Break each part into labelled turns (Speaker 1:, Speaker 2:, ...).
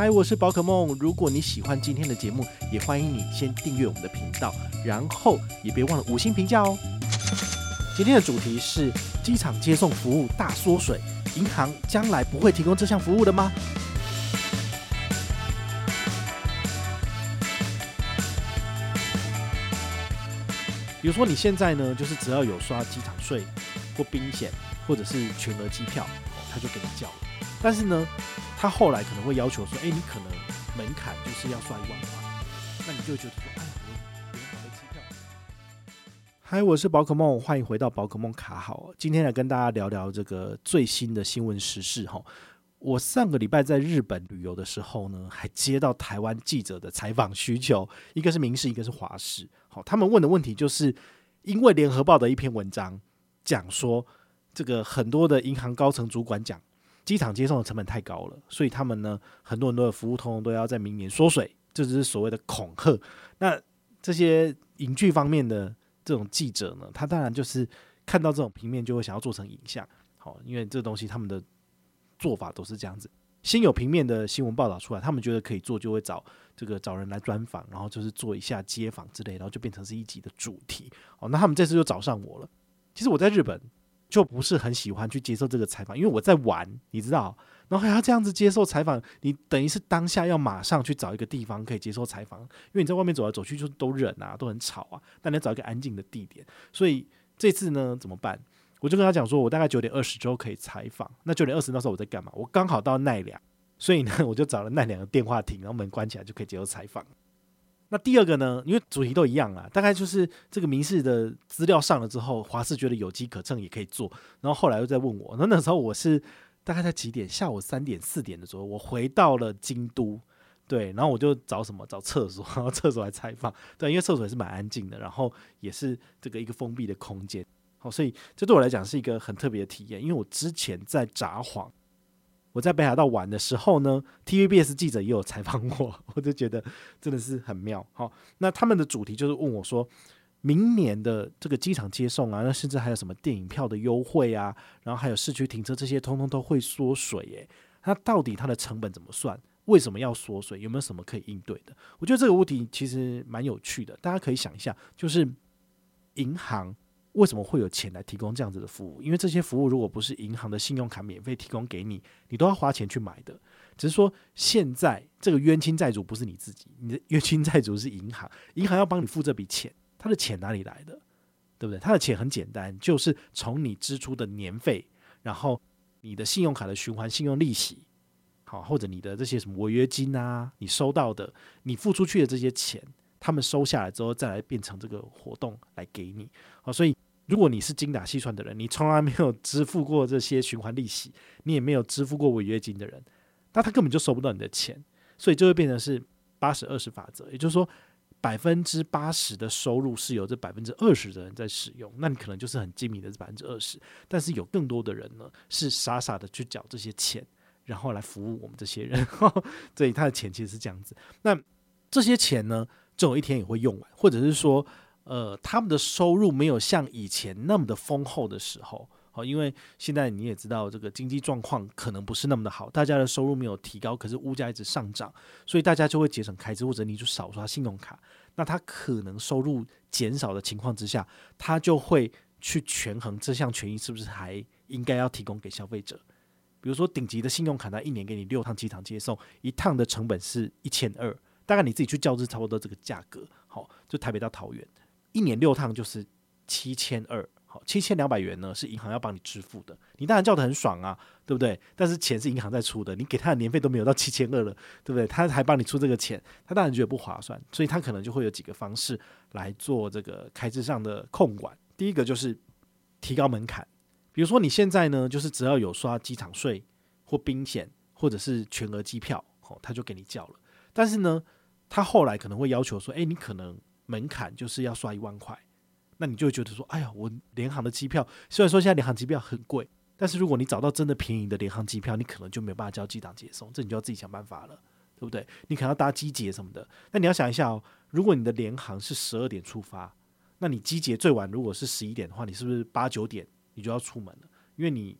Speaker 1: 嗨，我是宝可梦。如果你喜欢今天的节目，也欢迎你先订阅我们的频道，然后也别忘了五星评价哦。今天的主题是机场接送服务大缩水，银行将来不会提供这项服务的吗？比如说你现在呢，就是只要有刷机场税或冰险，或者是全额机票，他就给你叫了。但是呢，他后来可能会要求说，哎，你可能门槛就是要刷一万块，那你就觉得说，哎，我联航的机票。嗨，我是宝可梦，欢迎回到宝可梦卡好。今天来跟大家聊聊这个最新的新闻时事哈。我上个礼拜在日本旅游的时候呢，还接到台湾记者的采访需求，一个是民视，一个是华视。好，他们问的问题就是因为联合报的一篇文章讲说，这个很多的银行高层主管讲。机场接送的成本太高了，所以他们呢，很多很多的服务通通都要在明年缩水，这就是所谓的恐吓。那这些影剧方面的这种记者呢，他当然就是看到这种平面就会想要做成影像，好，因为这东西他们的做法都是这样子，先有平面的新闻报道出来，他们觉得可以做，就会找这个找人来专访，然后就是做一下街访之类，然后就变成是一集的主题。哦，那他们这次就找上我了。其实我在日本。就不是很喜欢去接受这个采访，因为我在玩，你知道，然后还要这样子接受采访，你等于是当下要马上去找一个地方可以接受采访，因为你在外面走来走去就都人啊，都很吵啊，但你要找一个安静的地点。所以这次呢，怎么办？我就跟他讲说，我大概九点二十之后可以采访。那九点二十那时候我在干嘛？我刚好到奈良，所以呢，我就找了奈良的电话亭，然后门关起来就可以接受采访。那第二个呢？因为主题都一样啊，大概就是这个民事的资料上了之后，华视觉得有机可乘，也可以做。然后后来又在问我，那那时候我是大概在几点？下午三点、四点的时候，我回到了京都，对，然后我就找什么？找厕所，然 后厕所来采访。对，因为厕所也是蛮安静的，然后也是这个一个封闭的空间。好，所以这对我来讲是一个很特别的体验，因为我之前在札幌。我在北海道玩的时候呢，TVBS 记者也有采访我，我就觉得真的是很妙。好，那他们的主题就是问我说，明年的这个机场接送啊，那甚至还有什么电影票的优惠啊，然后还有市区停车这些，通通都会缩水耶。那到底它的成本怎么算？为什么要缩水？有没有什么可以应对的？我觉得这个问题其实蛮有趣的，大家可以想一下，就是银行。为什么会有钱来提供这样子的服务？因为这些服务如果不是银行的信用卡免费提供给你，你都要花钱去买的。只是说现在这个冤亲债主不是你自己，你的冤亲债主是银行，银行要帮你付这笔钱，他的钱哪里来的？对不对？他的钱很简单，就是从你支出的年费，然后你的信用卡的循环信用利息，好，或者你的这些什么违约金啊，你收到的，你付出去的这些钱。他们收下来之后，再来变成这个活动来给你。好，所以如果你是精打细算的人，你从来没有支付过这些循环利息，你也没有支付过违约金的人，那他根本就收不到你的钱，所以就会变成是八十二十法则，也就是说百分之八十的收入是由这百分之二十的人在使用，那你可能就是很精明的这百分之二十，但是有更多的人呢是傻傻的去缴这些钱，然后来服务我们这些人，所以他的钱其实是这样子。那这些钱呢，总有一天也会用完，或者是说，呃，他们的收入没有像以前那么的丰厚的时候，好，因为现在你也知道，这个经济状况可能不是那么的好，大家的收入没有提高，可是物价一直上涨，所以大家就会节省开支，或者你就少刷信用卡。那他可能收入减少的情况之下，他就会去权衡这项权益是不是还应该要提供给消费者。比如说，顶级的信用卡，它一年给你六趟机场接送，一趟的成本是一千二。大概你自己去校正差不多这个价格，好，就台北到桃园，一年六趟就是七千二，好，七千两百元呢是银行要帮你支付的，你当然叫得很爽啊，对不对？但是钱是银行在出的，你给他的年费都没有到七千二了，对不对？他还帮你出这个钱，他当然觉得不划算，所以他可能就会有几个方式来做这个开支上的控管。第一个就是提高门槛，比如说你现在呢，就是只要有刷机场税或冰险或者是全额机票，好，他就给你叫了，但是呢。他后来可能会要求说：“诶，你可能门槛就是要刷一万块，那你就会觉得说：哎呀，我联航的机票虽然说现在联航机票很贵，但是如果你找到真的便宜的联航机票，你可能就没有办法叫机长接送，这你就要自己想办法了，对不对？你可能要搭机捷什么的。那你要想一下哦，如果你的联航是十二点出发，那你机捷最晚如果是十一点的话，你是不是八九点你就要出门了？因为你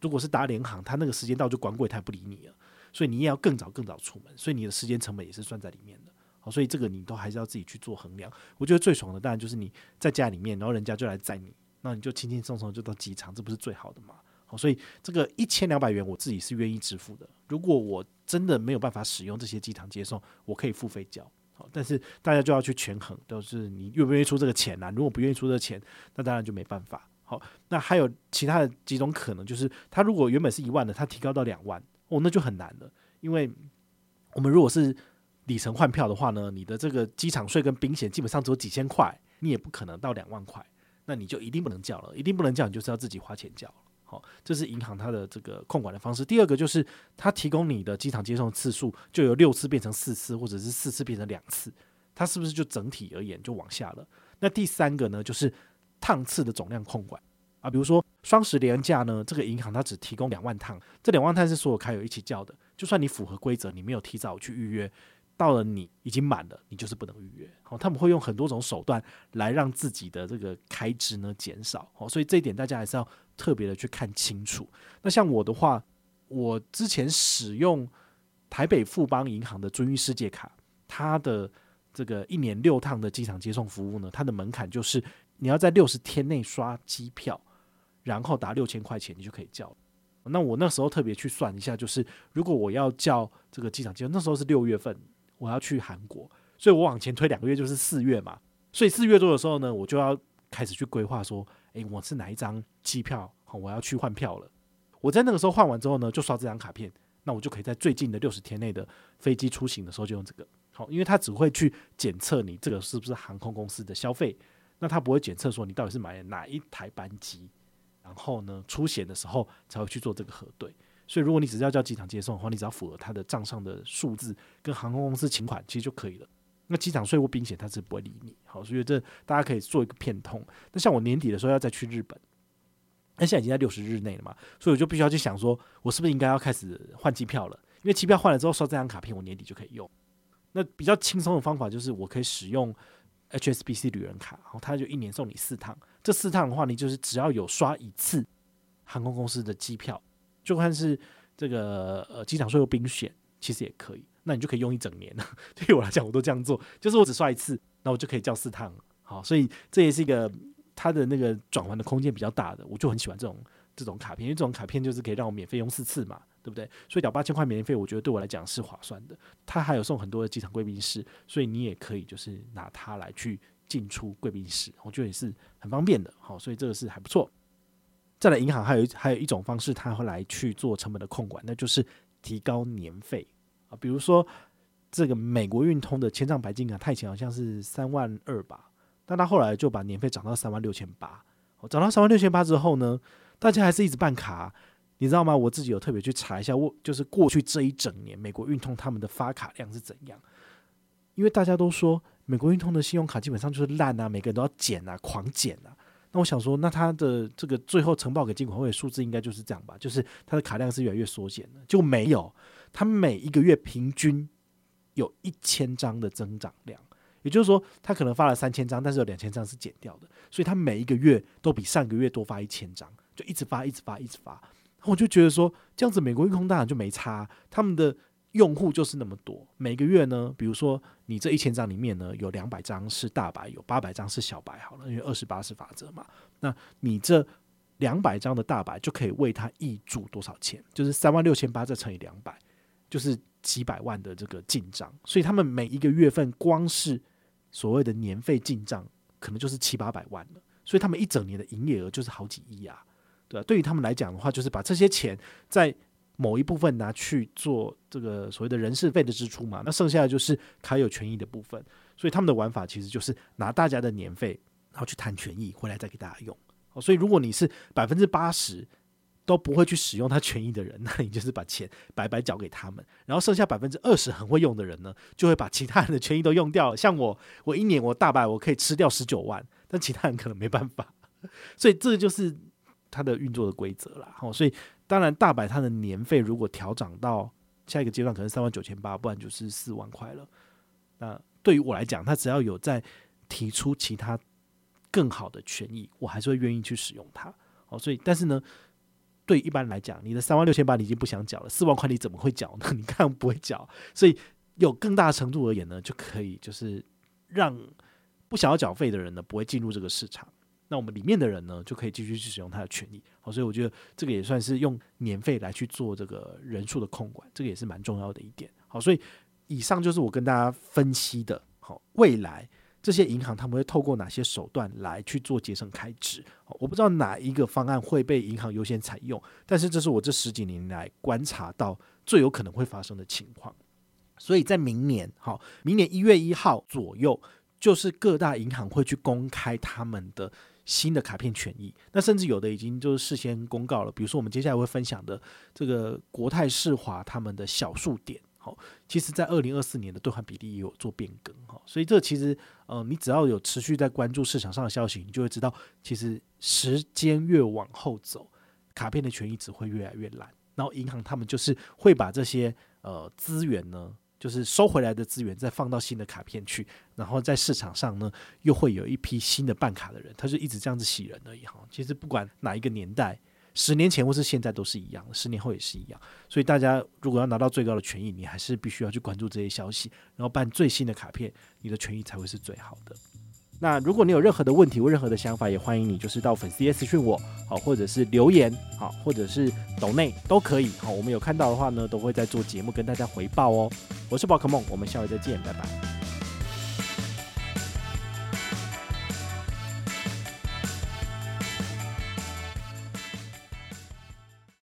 Speaker 1: 如果是搭联航，他那个时间到就关柜台不理你了。所以你也要更早更早出门，所以你的时间成本也是算在里面的。好，所以这个你都还是要自己去做衡量。我觉得最爽的当然就是你在家里面，然后人家就来载你，那你就轻轻松松就到机场，这不是最好的吗？好，所以这个一千两百元我自己是愿意支付的。如果我真的没有办法使用这些机场接送，我可以付费交。好，但是大家就要去权衡，都是你愿不愿意出这个钱啊？如果不愿意出这个钱，那当然就没办法。好，那还有其他的几种可能，就是他如果原本是一万的，他提高到两万，哦，那就很难了，因为我们如果是。里程换票的话呢，你的这个机场税跟冰险基本上只有几千块，你也不可能到两万块，那你就一定不能叫了，一定不能叫，你就是要自己花钱叫。好，这是银行它的这个控管的方式。第二个就是它提供你的机场接送次数就由六次变成四次，或者是四次变成两次，它是不是就整体而言就往下了？那第三个呢，就是趟次的总量控管啊，比如说双十连假呢，这个银行它只提供两万趟，这两万趟是所有卡友一起叫的，就算你符合规则，你没有提早去预约。到了你已经满了，你就是不能预约。好，他们会用很多种手段来让自己的这个开支呢减少。好，所以这一点大家还是要特别的去看清楚。那像我的话，我之前使用台北富邦银行的尊誉世界卡，它的这个一年六趟的机场接送服务呢，它的门槛就是你要在六十天内刷机票，然后达六千块钱，你就可以叫。那我那时候特别去算一下，就是如果我要叫这个机场机，那时候是六月份。我要去韩国，所以我往前推两个月就是四月嘛，所以四月多的时候呢，我就要开始去规划说，诶，我是哪一张机票？好，我要去换票了。我在那个时候换完之后呢，就刷这张卡片，那我就可以在最近的六十天内的飞机出行的时候就用这个。好，因为它只会去检测你这个是不是航空公司的消费，那它不会检测说你到底是买了哪一台班机，然后呢，出险的时候才会去做这个核对。所以，如果你只是要叫机场接送的话，你只要符合他的账上的数字跟航空公司请款，其实就可以了。那机场税或宾险，他是不会理你。好，所以这大家可以做一个片通。那像我年底的时候要再去日本，那现在已经在六十日内了嘛，所以我就必须要去想说，我是不是应该要开始换机票了？因为机票换了之后，刷这张卡片，我年底就可以用。那比较轻松的方法就是，我可以使用 HSBC 旅人卡，然后他就一年送你四趟。这四趟的话，你就是只要有刷一次航空公司的机票。就算是这个呃机场税或宾险，其实也可以，那你就可以用一整年了。对于我来讲，我都这样做，就是我只刷一次，那我就可以叫四趟。好，所以这也是一个它的那个转换的空间比较大的，我就很喜欢这种这种卡片，因为这种卡片就是可以让我免费用四次嘛，对不对？所以缴八千块免费，我觉得对我来讲是划算的。它还有送很多的机场贵宾室，所以你也可以就是拿它来去进出贵宾室，我觉得也是很方便的。好，所以这个是还不错。再来，银行还有还有一种方式，它会来去做成本的控管，那就是提高年费啊。比如说，这个美国运通的千账白金卡，它以前好像是三万二吧，但他后来就把年费涨到三万六千八。涨到三万六千八之后呢，大家还是一直办卡，你知道吗？我自己有特别去查一下，我就是过去这一整年美国运通他们的发卡量是怎样，因为大家都说美国运通的信用卡基本上就是烂啊，每个人都要减啊，狂减啊。那我想说，那他的这个最后呈报给监管会的数字应该就是这样吧？就是他的卡量是越来越缩减的，就没有，他每一个月平均有一千张的增长量，也就是说，他可能发了三千张，但是有两千张是减掉的，所以他每一个月都比上个月多发一千张，就一直发，一直发，一直发。我就觉得说，这样子美国运通当然就没差，他们的。用户就是那么多，每个月呢，比如说你这一千张里面呢，有两百张是大白，有八百张是小白，好了，因为二十八是法则嘛。那你这两百张的大白就可以为他挹注多少钱？就是三万六千八再乘以两百，就是几百万的这个进账。所以他们每一个月份光是所谓的年费进账，可能就是七八百万了。所以他们一整年的营业额就是好几亿啊，对吧？对于他们来讲的话，就是把这些钱在。某一部分拿去做这个所谓的人事费的支出嘛，那剩下的就是卡有权益的部分，所以他们的玩法其实就是拿大家的年费，然后去谈权益回来再给大家用。所以如果你是百分之八十都不会去使用他权益的人，那你就是把钱白白缴给他们，然后剩下百分之二十很会用的人呢，就会把其他人的权益都用掉了。像我，我一年我大白我可以吃掉十九万，但其他人可能没办法，所以这就是他的运作的规则啦。好，所以。当然，大白它的年费如果调涨到下一个阶段，可能三万九千八，不然就是四万块了。那对于我来讲，他只要有在提出其他更好的权益，我还是会愿意去使用它。哦，所以但是呢，对一般来讲，你的三万六千八你已经不想缴了，四万块你怎么会缴呢？你看不会缴，所以有更大程度而言呢，就可以就是让不想要缴费的人呢不会进入这个市场。那我们里面的人呢，就可以继续去使用他的权益。好，所以我觉得这个也算是用年费来去做这个人数的控管，这个也是蛮重要的一点。好，所以以上就是我跟大家分析的。好，未来这些银行他们会透过哪些手段来去做节省开支？我不知道哪一个方案会被银行优先采用，但是这是我这十几年来观察到最有可能会发生的情况。所以在明年，好，明年一月一号左右，就是各大银行会去公开他们的。新的卡片权益，那甚至有的已经就是事先公告了。比如说，我们接下来会分享的这个国泰世华他们的小数点，其实在二零二四年的兑换比例也有做变更，哈，所以这其实，呃，你只要有持续在关注市场上的消息，你就会知道，其实时间越往后走，卡片的权益只会越来越烂，然后银行他们就是会把这些呃资源呢。就是收回来的资源再放到新的卡片去，然后在市场上呢，又会有一批新的办卡的人，他就一直这样子洗人而已哈。其实不管哪一个年代，十年前或是现在都是一样，十年后也是一样。所以大家如果要拿到最高的权益，你还是必须要去关注这些消息，然后办最新的卡片，你的权益才会是最好的。那如果你有任何的问题或任何的想法，也欢迎你就是到粉丝页私讯我，好，或者是留言，好，或者是抖内都可以，好，我们有看到的话呢，都会在做节目跟大家回报哦。我是宝可梦，我们下回再见，拜拜。